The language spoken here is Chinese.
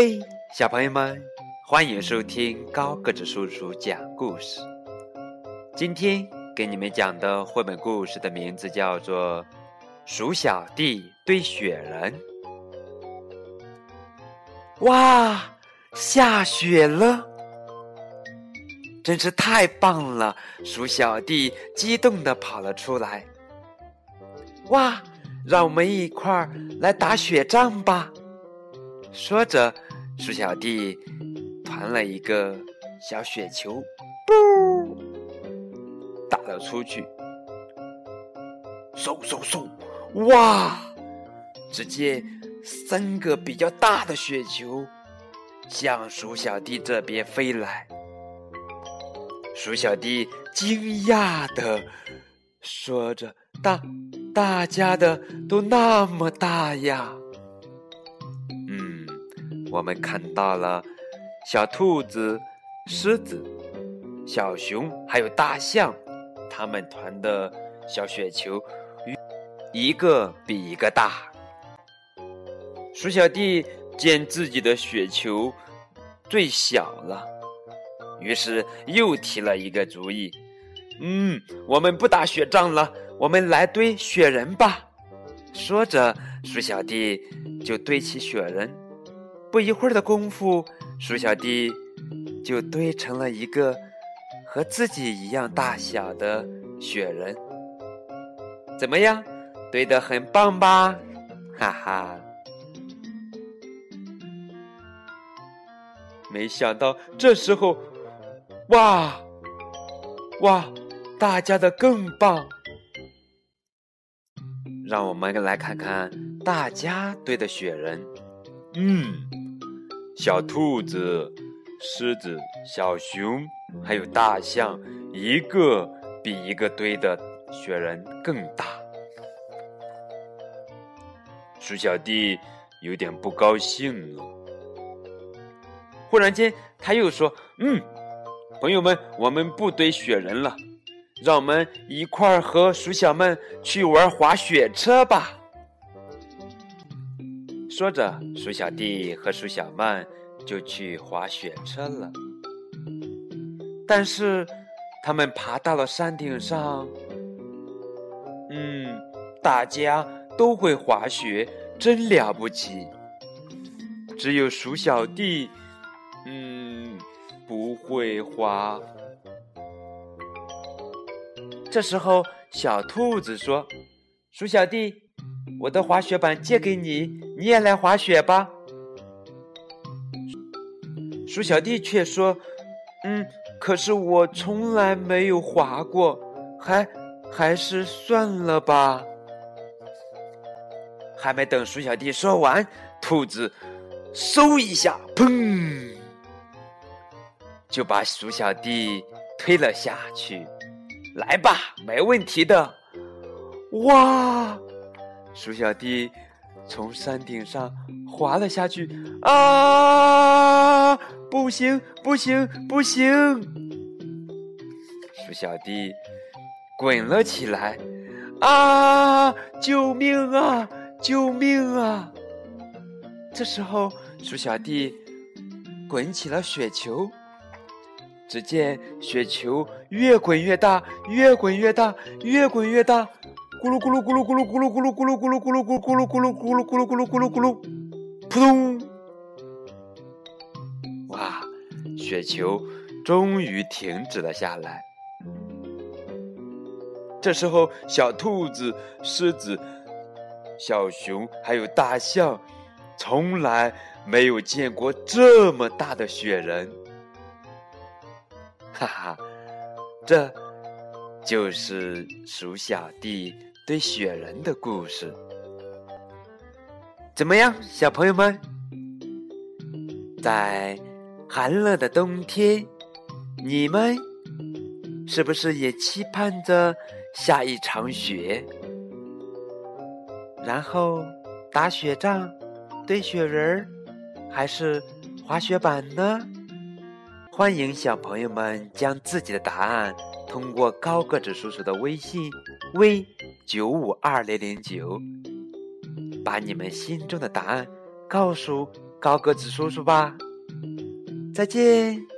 嘿，小朋友们，欢迎收听高个子叔叔讲故事。今天给你们讲的绘本故事的名字叫做《鼠小弟堆雪人》。哇，下雪了，真是太棒了！鼠小弟激动地跑了出来。哇，让我们一块儿来打雪仗吧！说着，鼠小弟团了一个小雪球，噗，打了出去。嗖嗖嗖！哇！只见三个比较大的雪球向鼠小弟这边飞来。鼠小弟惊讶的说着：“大，大家的都那么大呀！”我们看到了小兔子、狮子、小熊，还有大象，他们团的小雪球，一个比一个大。鼠小弟见自己的雪球最小了，于是又提了一个主意：“嗯，我们不打雪仗了，我们来堆雪人吧。”说着，鼠小弟就堆起雪人。不一会儿的功夫，鼠小弟就堆成了一个和自己一样大小的雪人。怎么样，堆得很棒吧？哈哈！没想到这时候，哇哇，大家的更棒！让我们来看看大家堆的雪人。嗯，小兔子、狮子、小熊，还有大象，一个比一个堆的雪人更大。鼠小弟有点不高兴了。忽然间，他又说：“嗯，朋友们，我们不堆雪人了，让我们一块儿和鼠小们去玩滑雪车吧。”说着，鼠小弟和鼠小曼就去滑雪车了。但是，他们爬到了山顶上，嗯，大家都会滑雪，真了不起。只有鼠小弟，嗯，不会滑。这时候，小兔子说：“鼠小弟。”我的滑雪板借给你，你也来滑雪吧。鼠小弟却说：“嗯，可是我从来没有滑过，还还是算了吧。”还没等鼠小弟说完，兔子嗖一下，砰，就把鼠小弟推了下去。来吧，没问题的。哇！鼠小弟从山顶上滑了下去，啊！不行，不行，不行！鼠小弟滚了起来，啊！救命啊！救命啊！这时候，鼠小弟滚起了雪球，只见雪球越滚越大，越滚越大，越滚越大。咕噜咕噜咕噜咕噜咕噜咕噜咕噜咕噜咕噜咕噜咕噜咕噜咕噜咕噜咕噜咕噜咕噜，扑通！哇，雪球终于停止了下来。这时候，小兔子、狮子、小熊还有大象，从来没有见过这么大的雪人。哈哈，这就是鼠小弟。堆雪人的故事怎么样，小朋友们？在寒冷的冬天，你们是不是也期盼着下一场雪，然后打雪仗、堆雪人儿，还是滑雪板呢？欢迎小朋友们将自己的答案通过高个子叔叔的微信 v 九五二零零九，把你们心中的答案告诉高个子叔叔吧。再见。